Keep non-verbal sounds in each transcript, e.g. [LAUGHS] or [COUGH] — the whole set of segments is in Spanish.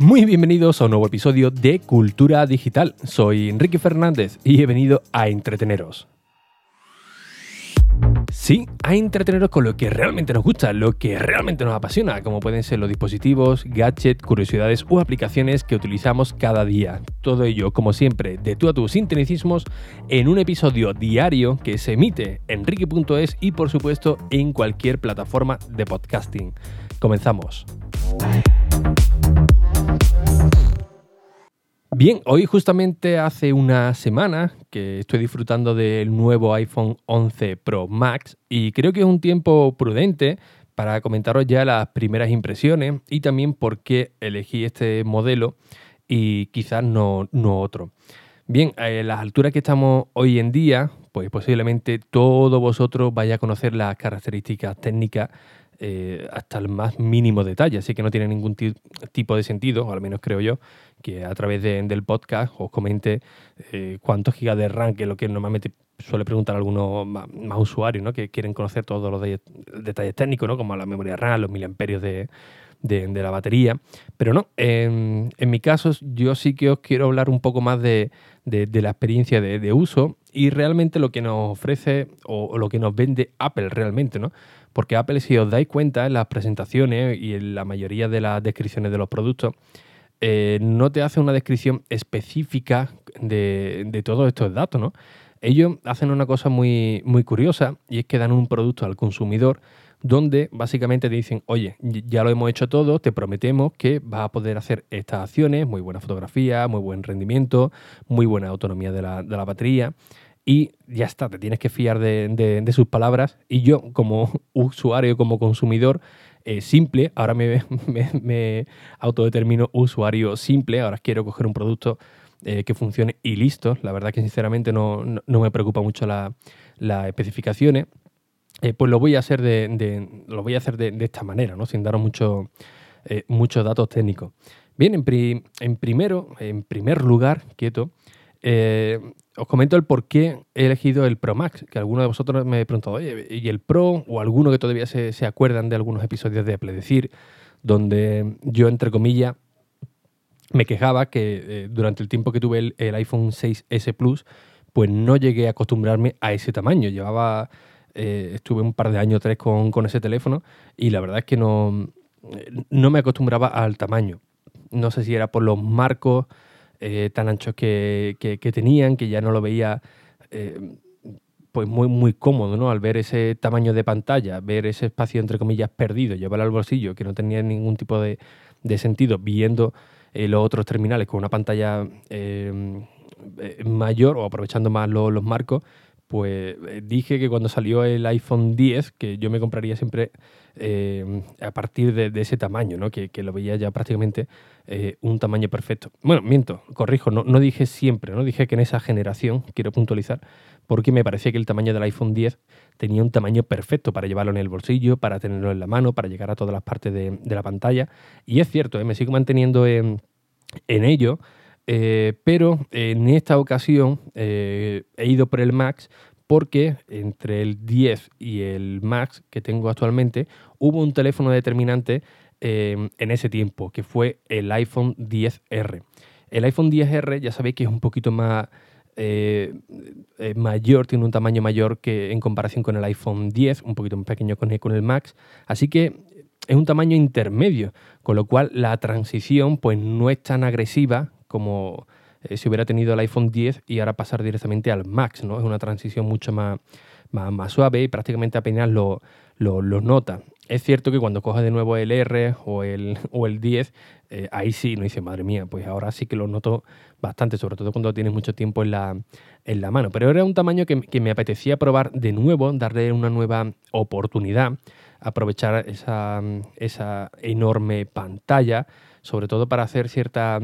Muy bienvenidos a un nuevo episodio de Cultura Digital. Soy Enrique Fernández y he venido a entreteneros. Sí, a entreteneros con lo que realmente nos gusta, lo que realmente nos apasiona, como pueden ser los dispositivos, gadgets, curiosidades o aplicaciones que utilizamos cada día. Todo ello, como siempre, de tú a tus sinteticismos en un episodio diario que se emite en Ricky.es y por supuesto en cualquier plataforma de podcasting. Comenzamos. Bien, hoy justamente hace una semana que estoy disfrutando del nuevo iPhone 11 Pro Max y creo que es un tiempo prudente para comentaros ya las primeras impresiones y también por qué elegí este modelo y quizás no, no otro. Bien, a las alturas que estamos hoy en día, pues posiblemente todos vosotros vaya a conocer las características técnicas eh, hasta el más mínimo detalle, así que no tiene ningún tipo de sentido, o al menos creo yo, que a través del podcast os comente eh, cuántos gigas de RAM, que es lo que normalmente suele preguntar algunos más, usuarios, ¿no? que quieren conocer todos los detalles técnicos, ¿no? como la memoria RAM, los miliamperios de, de, la batería. Pero no, en, mi caso yo sí que os quiero hablar un poco más de, de la experiencia de, uso y realmente lo que nos ofrece o, lo que nos vende Apple realmente, ¿no? Porque Apple, si os dais cuenta en las presentaciones y en la mayoría de las descripciones de los productos, eh, no te hace una descripción específica de, de todos estos datos, ¿no? Ellos hacen una cosa muy, muy curiosa y es que dan un producto al consumidor donde básicamente te dicen, oye, ya lo hemos hecho todo, te prometemos que vas a poder hacer estas acciones, muy buena fotografía, muy buen rendimiento, muy buena autonomía de la, de la batería. Y ya está, te tienes que fiar de, sus palabras. Y yo, como [LAUGHS] usuario, como consumidor eh, simple, ahora [LAUGHS] me, me, autodetermino usuario simple, ahora quiero coger un producto eh, que funcione y listo. La verdad que sinceramente no, me preocupa mucho las especificaciones. Eh, pues lo voy a hacer de, lo voy a hacer de, esta manera, ¿no? sin daros mucho, muchos datos técnicos. Bien, en, primero, en primer lugar, quieto, eh, os comento el por qué he elegido el Pro Max, que alguno de vosotros me preguntado, oye, ¿y el Pro? O alguno que todavía se, acuerdan de algunos episodios de Apple Decir, donde yo, entre comillas, me quejaba que durante el tiempo que tuve el, iPhone 6S Plus, pues no llegué a acostumbrarme a ese tamaño. Llevaba eh, estuve un par de años, tres, con, ese teléfono y la verdad es que no, no me acostumbraba al tamaño. No sé si era por los marcos eh, tan anchos que, tenían, que ya no lo veía eh, pues muy, muy cómodo, ¿no? Al ver ese tamaño de pantalla, ver ese espacio, entre comillas, perdido, llevarlo al bolsillo, que no tenía ningún tipo de, sentido, viendo los otros terminales con una pantalla mayor o aprovechando más los marcos, pues eh, dije que cuando salió el iPhone 10, que yo me compraría siempre eh, a partir de, ese tamaño, ¿no? que, lo veía ya prácticamente eh, un tamaño perfecto. Bueno, miento, corrijo, no, dije siempre, no dije que en esa generación, quiero puntualizar, porque me parecía que el tamaño del iPhone 10 tenía un tamaño perfecto para llevarlo en el bolsillo, para tenerlo en la mano, para llegar a todas las partes de, la pantalla. Y es cierto, me sigo manteniendo en, en ello. Eh, pero en esta ocasión eh, he ido por el Max porque entre el 10 y el Max que tengo actualmente hubo un teléfono determinante em, en ese tiempo, que fue el iPhone 10R. El iPhone 10R ya sabéis que es un poquito más eh, mayor, tiene un tamaño mayor que en comparación con el iPhone 10, un poquito más pequeño con el, con el Max. Así que es un tamaño intermedio, con lo cual la transición pues no es tan agresiva como eh, si hubiera tenido el iPhone 10 y ahora pasar directamente al Max, ¿no? Es una transición mucho más, más, suave y prácticamente apenas lo, lo, nota. Es cierto que cuando coges de nuevo el R o el, o el 10, eh, ahí sí, no dice, madre mía, pues ahora sí que lo noto bastante, sobre todo cuando tienes mucho tiempo en la, en la mano. Pero era un tamaño que, que, me apetecía probar de nuevo, darle una nueva oportunidad, aprovechar esa, esa enorme pantalla, sobre todo para hacer cierta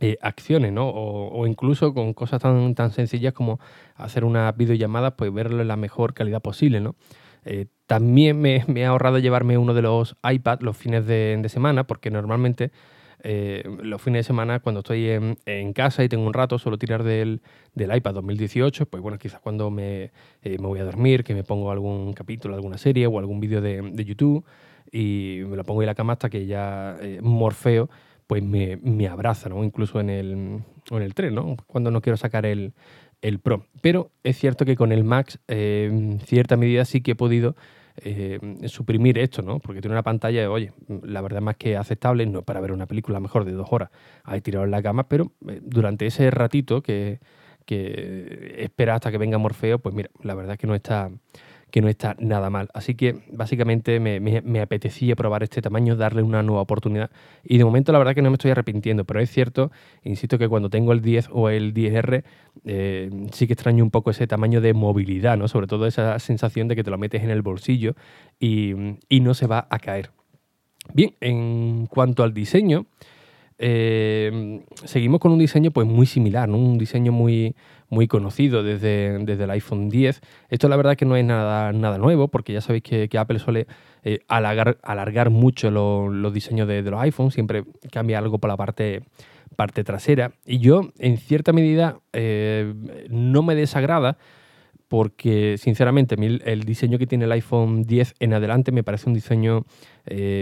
eh, acciones, ¿no? O, incluso con cosas tan, tan sencillas como hacer una videollamada, pues verlo en la mejor calidad posible, ¿no? Eh, también me, me, ha ahorrado llevarme uno de los iPads los fines de, semana, porque normalmente eh, los fines de semana cuando estoy en, casa y tengo un rato, suelo tirar del, del iPad 2018, pues bueno, quizás cuando me, me, voy a dormir, que me pongo algún capítulo, alguna serie o algún vídeo de, de, YouTube y me lo pongo en la cama hasta que ya morfeo pues me, me abraza, ¿no? Incluso en el, en el tren, ¿no? Cuando no quiero sacar el, el Pro. Pero es cierto que con el Max, eh, cierta medida sí que he podido eh, suprimir esto, ¿no? Porque tiene una pantalla, oye, la verdad más que aceptable, no para ver una película mejor de dos horas, ahí tirado en la cama, pero eh, durante ese ratito que, que espera hasta que venga Morfeo, pues mira, la verdad es que no está que no está nada mal. Así que básicamente me, apetecía probar este tamaño, darle una nueva oportunidad. Y de momento la verdad que no me estoy arrepintiendo, pero es cierto, insisto que cuando tengo el 10 o el 10R, eh, sí que extraño un poco ese tamaño de movilidad, ¿no? Sobre todo esa sensación de que te lo metes en el bolsillo y, no se va a caer. Bien, en cuanto al diseño, eh, seguimos con un diseño pues muy similar, un diseño muy, muy conocido desde, desde el iPhone 10. Esto la verdad que no es nada, nada nuevo, porque ya sabéis que, Apple suele eh, alargar, mucho los diseños de, los iPhones, siempre cambia algo por la parte, parte trasera. Y yo, en cierta medida, eh, no me desagrada, porque sinceramente el diseño que tiene el iPhone 10 en adelante me parece un diseño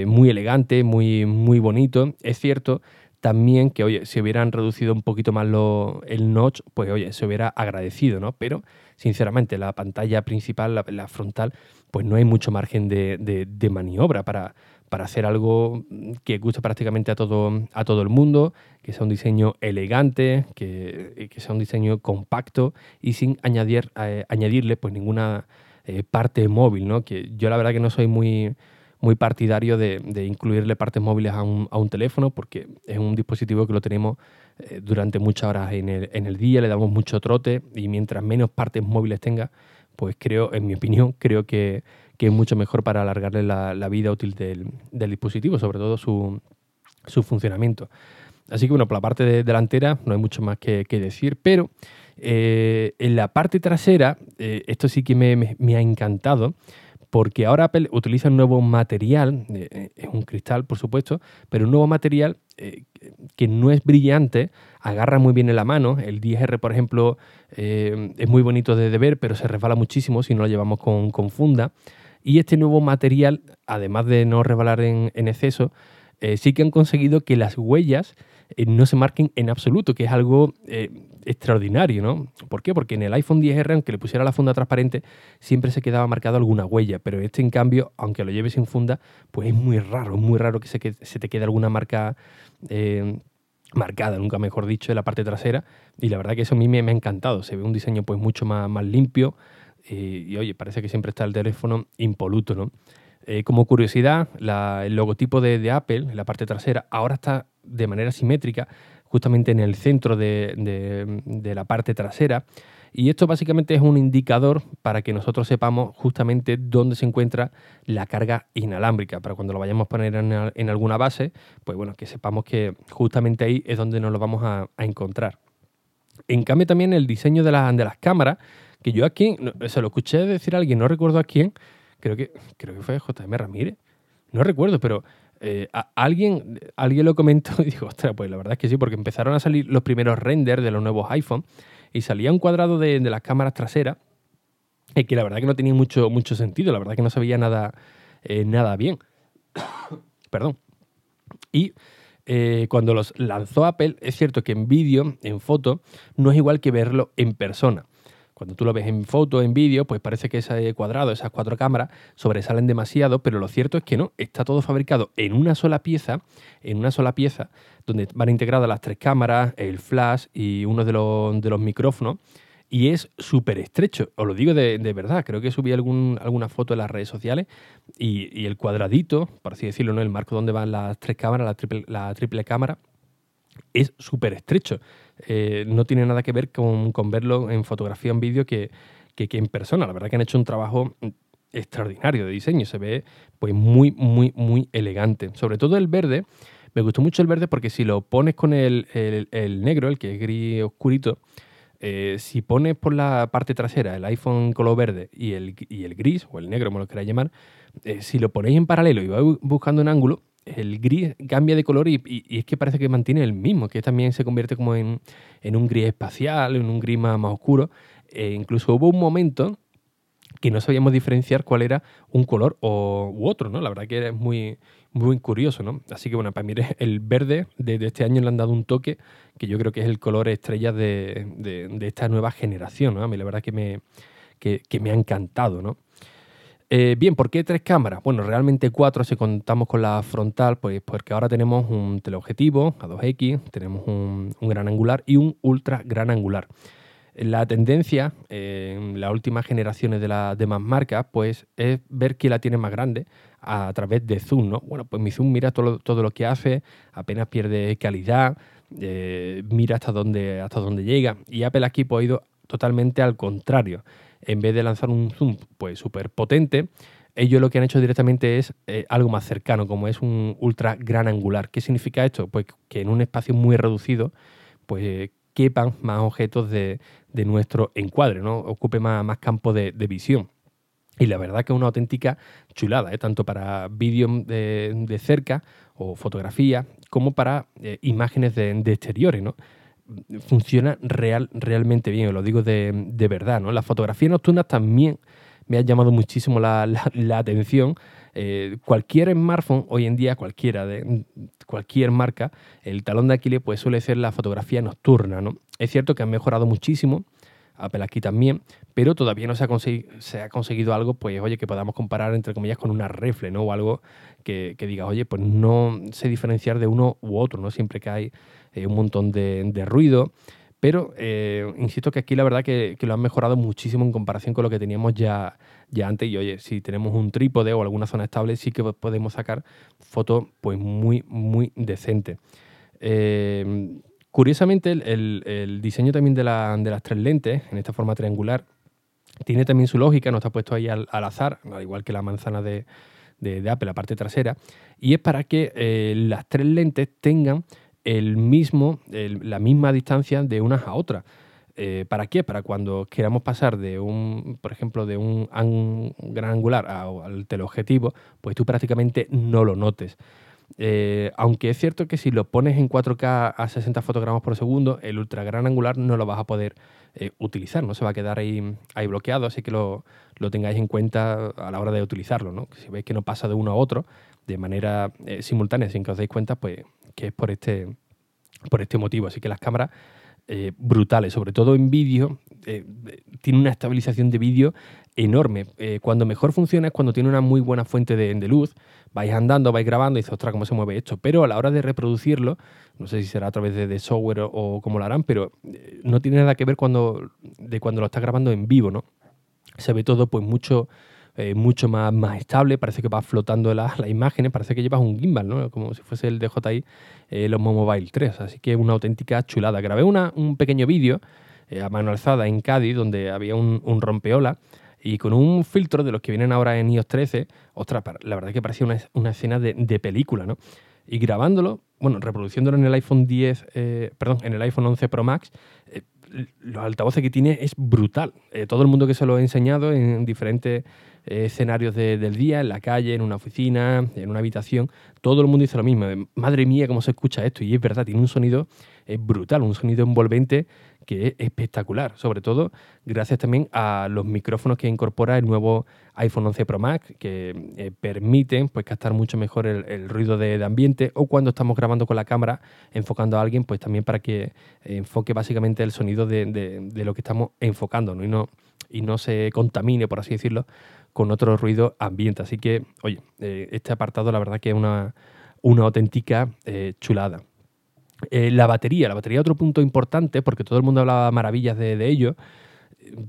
muy elegante, muy, muy bonito. Es cierto también que, oye, si hubieran reducido un poquito más lo, el notch, pues, oye, se hubiera agradecido, ¿no? Pero, sinceramente, la pantalla principal, la, frontal, pues no hay mucho margen de, maniobra para, para hacer algo que guste prácticamente a todo, a todo el mundo, que sea un diseño elegante, que, sea un diseño compacto y sin añadir, eh, añadirle pues ninguna eh, parte móvil, ¿no? Que yo la verdad que no soy muy muy partidario de, incluirle partes móviles a un, teléfono porque es un dispositivo que lo tenemos eh, durante muchas horas en el, día, le damos mucho trote y mientras menos partes móviles tenga, pues creo, en mi opinión, [LAUGHS] creo que, es mucho mejor para alargarle la, vida útil del, dispositivo, sobre todo su, funcionamiento. Así que bueno, por la parte delantera no hay mucho más que, decir, pero eh, en la parte trasera, eh, esto sí que me ha encantado, porque ahora Apple utiliza un nuevo material, eh, eh, es un cristal por supuesto, pero un nuevo material eh, que no es brillante, agarra muy bien en la mano. El 10R, por ejemplo, es muy bonito de, ver, pero se resbala muchísimo si no lo llevamos con, funda. Y este nuevo material, además de no resbalar en, en exceso, sí que han conseguido que las huellas no se marquen en absoluto, que es algo extraordinario, ¿no? ¿Por qué? Porque en el iPhone 10R, aunque le pusiera la funda transparente, siempre se quedaba marcado alguna huella, pero este, en cambio, aunque lo lleves sin funda, pues es muy raro, es muy raro que se, se te quede alguna marca eh, marcada, nunca mejor dicho, en la parte trasera, y la verdad que eso a mí me, ha encantado, se ve un diseño pues mucho más, limpio, eh, y oye, parece que siempre está el teléfono impoluto, ¿no? Eh, como curiosidad, el logotipo de Apple, en la parte trasera, ahora está de manera simétrica, justamente en el centro de, la parte trasera. Y esto básicamente es un indicador para que nosotros sepamos justamente dónde se encuentra la carga inalámbrica, para cuando lo vayamos a poner en, alguna base, pues bueno, que sepamos que justamente ahí es donde nos lo vamos a, encontrar. En cambio también el diseño de, de las cámaras, que yo aquí, se lo escuché decir a alguien, no recuerdo a quién, creo que, creo que fue JM Ramírez, no recuerdo, pero eh, alguien, alguien lo comentó y dijo, ostras, pues la verdad es que sí, porque empezaron a salir los primeros renders de los nuevos iPhone y salía un cuadrado de, las cámaras traseras y que la verdad que no tenía mucho, mucho sentido, la verdad que no se veía nada, eh, nada bien. [COUGHS] Perdón. Y eh, cuando los lanzó Apple, es cierto que en vídeo, en foto, no es igual que verlo en persona. Cuando tú lo ves en foto, en vídeo, pues parece que ese cuadrado, esas cuatro cámaras, sobresalen demasiado, pero lo cierto es que no, está todo fabricado en una sola pieza, en una sola pieza, donde van integradas las tres cámaras, el flash y uno de los, micrófonos, y es súper estrecho, os lo digo de, verdad, creo que subí alguna foto en las redes sociales y, el cuadradito, por así decirlo, ¿no? el marco donde van las tres cámaras, la triple cámara, es súper estrecho. Eh, no tiene nada que ver con, verlo en fotografía, en vídeo, que, en persona. La verdad que han hecho un trabajo extraordinario de diseño. Se ve pues muy, muy, muy elegante. Sobre todo el verde. Me gustó mucho el verde porque si lo pones con el, negro, el que es gris oscurito, eh, si pones por la parte trasera el iPhone color verde y el, el gris, o el negro, como lo queráis llamar, eh, si lo ponéis en paralelo y vais buscando un ángulo, el gris cambia de color y, es que parece que mantiene el mismo, que también se convierte como en, un gris espacial, en un gris más, oscuro. E incluso hubo un momento que no sabíamos diferenciar cuál era un color o, u otro, ¿no? La verdad que es muy, muy curioso, ¿no? Así que bueno, para mí el verde de, este año le han dado un toque que yo creo que es el color estrella de, esta nueva generación, ¿no? A mí la verdad que me, que, me ha encantado, ¿no? Eh, bien, ¿por qué tres cámaras? Bueno, realmente cuatro si contamos con la frontal, pues porque ahora tenemos un teleobjetivo a 2X, tenemos un, gran angular y un ultra gran angular. La tendencia en las últimas generaciones de las demás marcas pues, es ver quién la tiene más grande a través de Zoom. ¿no? Bueno, pues mi Zoom mira todo, todo lo que hace, apenas pierde calidad, eh, mira hasta dónde, hasta dónde llega. Y Apple aquí pues, ha ido totalmente al contrario. En vez de lanzar un Zoom pues súper potente, ellos lo que han hecho directamente es eh, algo más cercano, como es un ultra gran angular. ¿Qué significa esto? Pues que en un espacio muy reducido, pues quepan más objetos de, nuestro encuadre, ¿no? ocupe más, más campo de, visión. Y la verdad que es una auténtica chulada, ¿eh? tanto para vídeos de, cerca o fotografía, como para eh, imágenes de, exteriores. ¿no? Funciona real, realmente bien, lo digo de, verdad. ¿no? Las fotografías nocturnas también me han llamado muchísimo la, la atención eh, cualquier smartphone, hoy en día, cualquiera de cualquier marca, el talón de Aquiles pues, suele ser la fotografía nocturna. ¿no? Es cierto que han mejorado muchísimo, Apple aquí también, pero todavía no se ha, conseguido, algo, pues, oye, que podamos comparar, entre comillas, con una refle, ¿no? O algo que, diga, oye, pues no sé diferenciar de uno u otro, ¿no? Siempre que hay un montón de, de ruido, pero eh, insisto que aquí la verdad que, lo han mejorado muchísimo en comparación con lo que teníamos ya, ya antes. Y oye, si tenemos un trípode o alguna zona estable, sí que podemos sacar fotos pues muy, muy decentes. Eh, curiosamente, el, diseño también de, las tres lentes, en esta forma triangular, tiene también su lógica, no está puesto ahí al, azar, al igual que la manzana de, Apple, la parte trasera, y es para que eh, las tres lentes tengan el mismo, la misma distancia de unas a otras. Eh, ¿Para qué? Para cuando queramos pasar de un, por ejemplo, de un, gran angular al teleobjetivo, pues tú prácticamente no lo notes. Eh, aunque es cierto que si lo pones en 4K a 60 fotogramas por segundo, el ultra gran angular no lo vas a poder eh, utilizar, no se va a quedar ahí, ahí bloqueado, así que lo, tengáis en cuenta a la hora de utilizarlo. ¿no? Si veis que no pasa de uno a otro de manera simultánea sin que os deis cuenta, pues que es por este, por este motivo. Así que las cámaras eh, brutales, sobre todo en vídeo, eh, tiene una estabilización de vídeo enorme. Eh, cuando mejor funciona es cuando tiene una muy buena fuente de, luz. Vais andando, vais grabando y dices, ostras, ¿cómo se mueve esto? Pero a la hora de reproducirlo, no sé si será a través de, software o, cómo lo harán, pero no tiene nada que ver cuando, de cuando lo estás grabando en vivo, ¿no? Se ve todo pues mucho eh, mucho más, más estable, parece que va flotando las imágenes, parece que llevas un gimbal, ¿no? como si fuese el DJI eh, los Mobile 3, así que una auténtica chulada. Grabé una, un pequeño vídeo eh, a mano alzada en Cádiz donde había un, rompeola y con un filtro de los que vienen ahora en iOS 13, ostras, la verdad que parecía una, escena de, película, ¿no? Y grabándolo, bueno, reproduciéndolo en el iPhone 10, perdón, en el iPhone 11 Pro Max, los altavoces que tiene es brutal. todo el mundo que se lo he enseñado en diferentes escenarios del día, en la calle, en una oficina, en una habitación, todo el mundo dice lo mismo. Madre mía, cómo se escucha esto. Y es verdad, tiene un sonido brutal, un sonido envolvente que es espectacular, sobre todo gracias también a los micrófonos que incorpora el nuevo iPhone 11 Pro Max, que eh, permiten pues, captar mucho mejor el, ruido de, ambiente o cuando estamos grabando con la cámara enfocando a alguien, pues también para que enfoque básicamente el sonido de, lo que estamos enfocando Y, no, y no se contamine, por así decirlo, con otro ruido ambiente. Así que, oye, eh, este apartado la verdad que es una, una auténtica eh, chulada. Eh, la batería, la batería otro punto importante porque todo el mundo hablaba maravillas de, ello,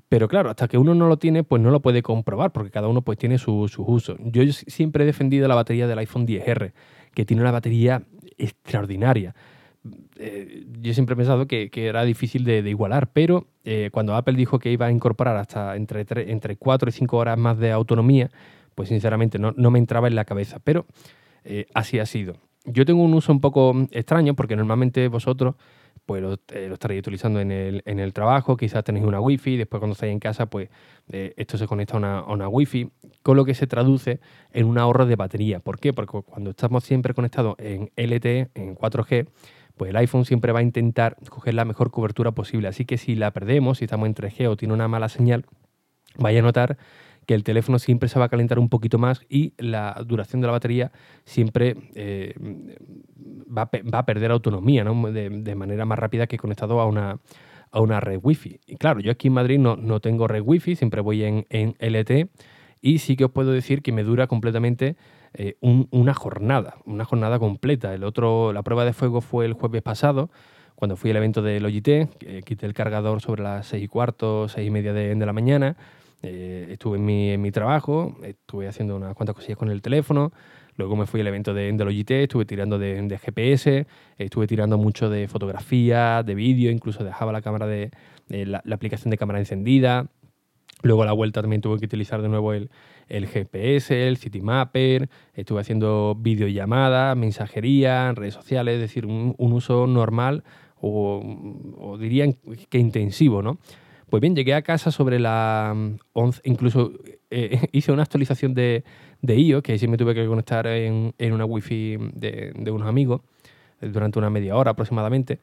pero claro, hasta que uno no lo tiene, pues no lo puede comprobar porque cada uno pues tiene sus su usos. Yo siempre he defendido la batería del iPhone 10R, que tiene una batería extraordinaria. Eh, yo siempre he pensado que, era difícil de, igualar, pero eh, cuando Apple dijo que iba a incorporar hasta entre, entre 4 y 5 horas más de autonomía, pues sinceramente no, me entraba en la cabeza, pero eh, así ha sido. Yo tengo un uso un poco extraño porque normalmente vosotros pues lo, estaréis utilizando en el, en el, trabajo, quizás tenéis una wifi, después cuando estáis en casa, pues esto se conecta a una, a una wifi, con lo que se traduce en un ahorro de batería. ¿Por qué? Porque cuando estamos siempre conectados en LTE, en 4G, pues el iPhone siempre va a intentar coger la mejor cobertura posible. Así que si la perdemos, si estamos en 3G o tiene una mala señal, vaya a notar que el teléfono siempre se va a calentar un poquito más y la duración de la batería siempre eh, va, a, perder autonomía ¿no? de, manera más rápida que conectado a una, a una red wifi. Y claro, yo aquí en Madrid no, no tengo red wifi, siempre voy en, en LTE y sí que os puedo decir que me dura completamente eh, una jornada, una jornada completa. El otro, la prueba de fuego fue el jueves pasado, cuando fui al evento de Logitech, quité el cargador sobre las seis y cuarto, seis y media de, la mañana, eh, estuve en mi, en mi, trabajo, estuve haciendo unas cuantas cosillas con el teléfono, luego me fui al evento de, de Logitech, estuve tirando de, GPS, estuve tirando mucho de fotografía, de vídeo, incluso dejaba la cámara de, la, aplicación de cámara encendida, Luego a la vuelta también tuve que utilizar de nuevo el, GPS, el Citymapper, estuve haciendo videollamadas, mensajería, redes sociales, es decir, un, uso normal o, diría que intensivo, ¿no? Pues bien, llegué a casa sobre la 11, incluso eh, [LAUGHS] hice una actualización de, de IO, que sí me tuve que conectar en, una wifi de, de unos amigos durante una media hora aproximadamente.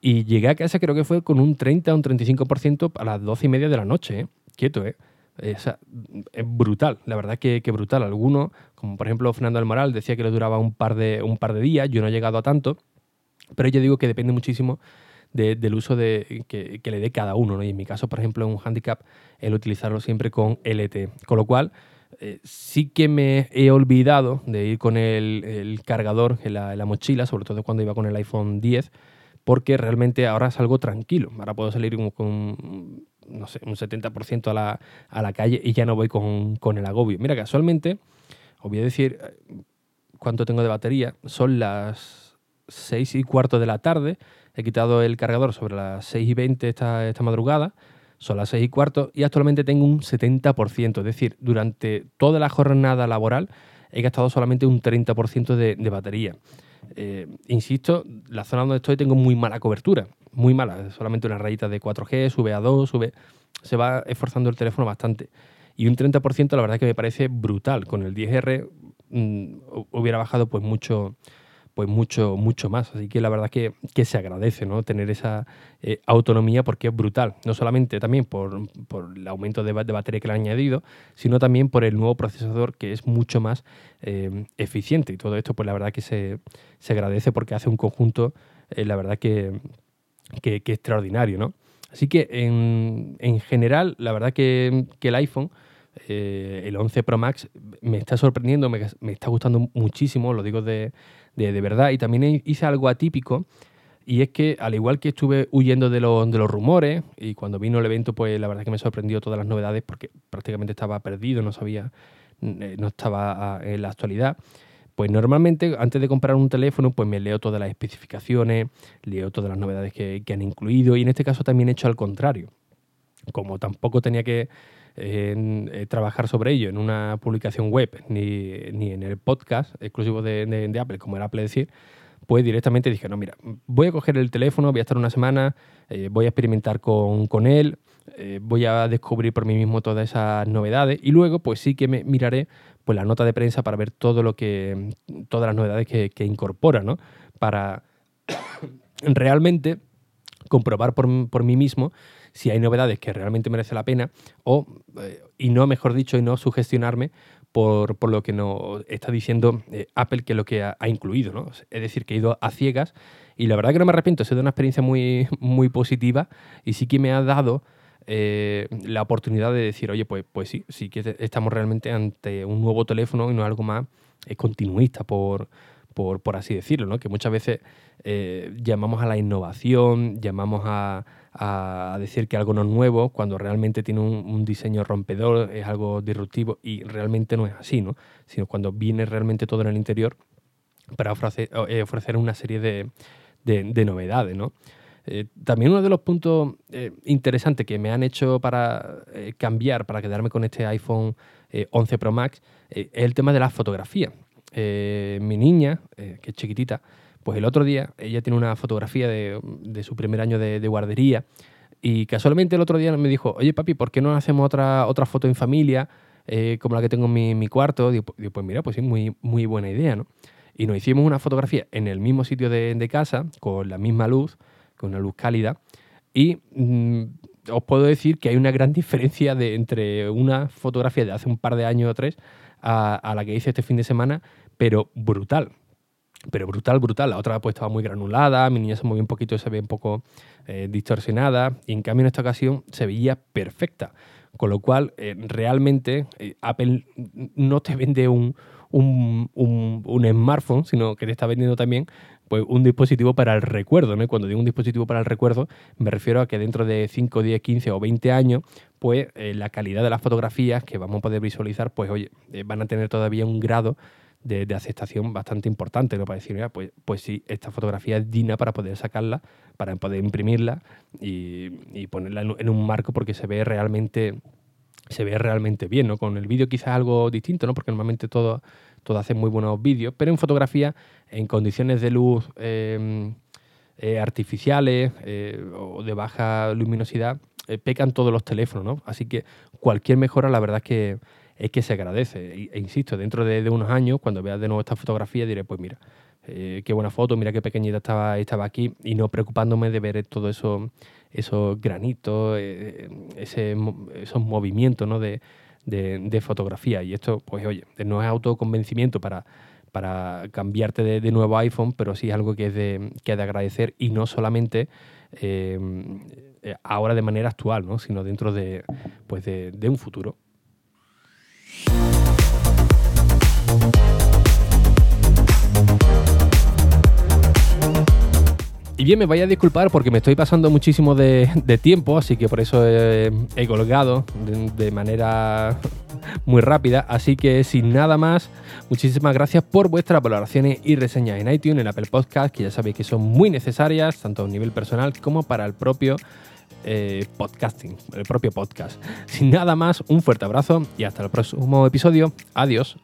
Y llegué a casa creo que fue con un 30 o un 35% a las 12 y media de la noche. ¿eh? quieto, ¿eh? Es, brutal, la verdad que, que brutal. Algunos, como por ejemplo Fernando del Moral, decía que le duraba un par, de, un par de días, yo no he llegado a tanto, pero yo digo que depende muchísimo del uso de, que, le dé cada uno. ¿no? Y en mi caso, por ejemplo, un handicap, el utilizarlo siempre con LT. Con lo cual, eh, sí que me he olvidado de ir con el, cargador en la, mochila, sobre todo cuando iba con el iPhone 10, porque realmente ahora salgo tranquilo. Ahora puedo salir con no sé, un 70% a la, a la calle y ya no voy con, el agobio. Mira, casualmente, os voy a decir eh, cuánto tengo de batería. Son las 6 y cuarto de la tarde. He quitado el cargador sobre las 6 y 20 esta, esta madrugada. Son las 6 y cuarto y actualmente tengo un 70%. Es decir, durante toda la jornada laboral he gastado solamente un 30% de, de batería. Eh, insisto, la zona donde estoy tengo muy mala cobertura, muy mala, solamente una rayita de 4G, sube a 2, sube, se va esforzando el teléfono bastante. Y un 30% la verdad que me parece brutal. Con el 10R mm, hubiera bajado pues mucho, pues mucho, mucho más. Así que la verdad que, que se agradece ¿no? tener esa eh, autonomía porque es brutal. No solamente también por, el aumento de, batería que le han añadido, sino también por el nuevo procesador que es mucho más eh, eficiente. Y todo esto, pues la verdad que se, agradece porque hace un conjunto, eh, la verdad que, que, extraordinario. ¿no? Así que en, en, general, la verdad que, que el iPhone... el 11 Pro Max me está sorprendiendo, me, me, está gustando muchísimo, lo digo de, de, verdad. Y también hice algo atípico. Y es que, al igual que estuve huyendo de, de los rumores, y cuando vino el evento, pues la verdad que me sorprendió todas las novedades porque prácticamente estaba perdido, no sabía, eh, no estaba en la actualidad. Pues normalmente, antes de comprar un teléfono, pues me leo todas las especificaciones, leo todas las novedades que, que han incluido, y en este caso también he hecho al contrario. Como tampoco tenía que en, eh, trabajar sobre ello en una publicación web ni, ni en el podcast exclusivo de, Apple, como era Apple decir, pues directamente dije, no, mira, voy a coger el teléfono, voy a estar una semana, eh, voy a experimentar con, con él, eh, voy a descubrir por mí mismo todas esas novedades y luego pues sí que me miraré pues la nota de prensa para ver todo lo que, todas las novedades que, que incorpora, ¿no? Para [COUGHS] realmente comprobar por, por mí mismo si hay novedades que realmente merece la pena o, eh, y no, mejor dicho, y no sugestionarme por, por lo que nos está diciendo eh, Apple que es lo que ha, incluido. ¿no? Es decir, que he ido a ciegas y la verdad que no me arrepiento, ha sido una experiencia muy, muy positiva y sí que me ha dado eh, la oportunidad de decir, oye, pues, pues sí, sí que estamos realmente ante un nuevo teléfono y no algo más continuista por, por, por, así decirlo, ¿no? que muchas veces llamamos a la innovación, llamamos a, a decir que algo no es nuevo cuando realmente tiene un, diseño rompedor, es algo disruptivo y realmente no es así, ¿no? Sino cuando viene realmente todo en el interior para ofrecer, eh, ofrecer una serie de, de, novedades, ¿no? Eh, también uno de los puntos eh, interesantes que me han hecho para cambiar, para quedarme con este iPhone 11 Pro Max, es el tema de la fotografía. mi niña, que es chiquitita, pues el otro día ella tiene una fotografía de, su primer año de, guardería y casualmente el otro día me dijo, oye papi, ¿por qué no hacemos otra, otra foto en familia eh, como la que tengo en mi, cuarto? Digo, pues mira, pues sí, muy, muy buena idea, ¿no? Y nos hicimos una fotografía en el mismo sitio de, casa, con la misma luz, con una luz cálida, y mm, os puedo decir que hay una gran diferencia entre una fotografía de hace un par de años o tres a, la que hice este fin de semana, pero brutal. Pero brutal, brutal. La otra pues estaba muy granulada, mi niña se movía un poquito y se ve un poco eh, distorsionada, y en cambio en esta ocasión se veía perfecta. Con lo cual, eh, realmente eh, Apple no te vende un, un, un, smartphone, sino que te está vendiendo también pues, un dispositivo para el recuerdo. ¿no? Cuando digo un dispositivo para el recuerdo, me refiero a que dentro de 5, 10, 15 o 20 años, pues la calidad de las fotografías que vamos a poder visualizar, pues oye, van a tener todavía un grado de, aceptación bastante importante, ¿no? Para decir, pues, pues sí, esta fotografía es digna para poder sacarla, para poder imprimirla y, ponerla en, un marco porque se ve realmente se ve realmente bien, ¿no? Con el vídeo quizás algo distinto, ¿no? Porque normalmente todo todo hace muy buenos vídeos, pero en fotografía, en condiciones de luz em, eh, artificiales eh, o de baja luminosidad, eh, pecan todos los teléfonos, ¿no? Así que cualquier mejora, la verdad es que, es que se agradece. E, insisto, dentro de, unos años, cuando veas de nuevo esta fotografía, diré, pues mira, qué buena foto, mira qué pequeñita estaba, estaba aquí, y no preocupándome de ver todo eso, esos granitos, ese, esos movimientos, ¿no? De, de, fotografía. Y esto, pues oye, no es autoconvencimiento para, para cambiarte de, nuevo iPhone, pero sí es algo que es de, que de agradecer y no solamente eh, ahora de manera actual, ¿no? sino dentro de, pues de, de un futuro. Y bien, me vaya a disculpar porque me estoy pasando muchísimo de, tiempo, así que por eso he, colgado de, manera muy rápida. Así que sin nada más, muchísimas gracias por vuestras valoraciones y reseñas en iTunes, en Apple Podcast, que ya sabéis que son muy necesarias, tanto a nivel personal como para el propio eh, podcasting, el propio podcast. Sin nada más, un fuerte abrazo y hasta el próximo episodio. Adiós.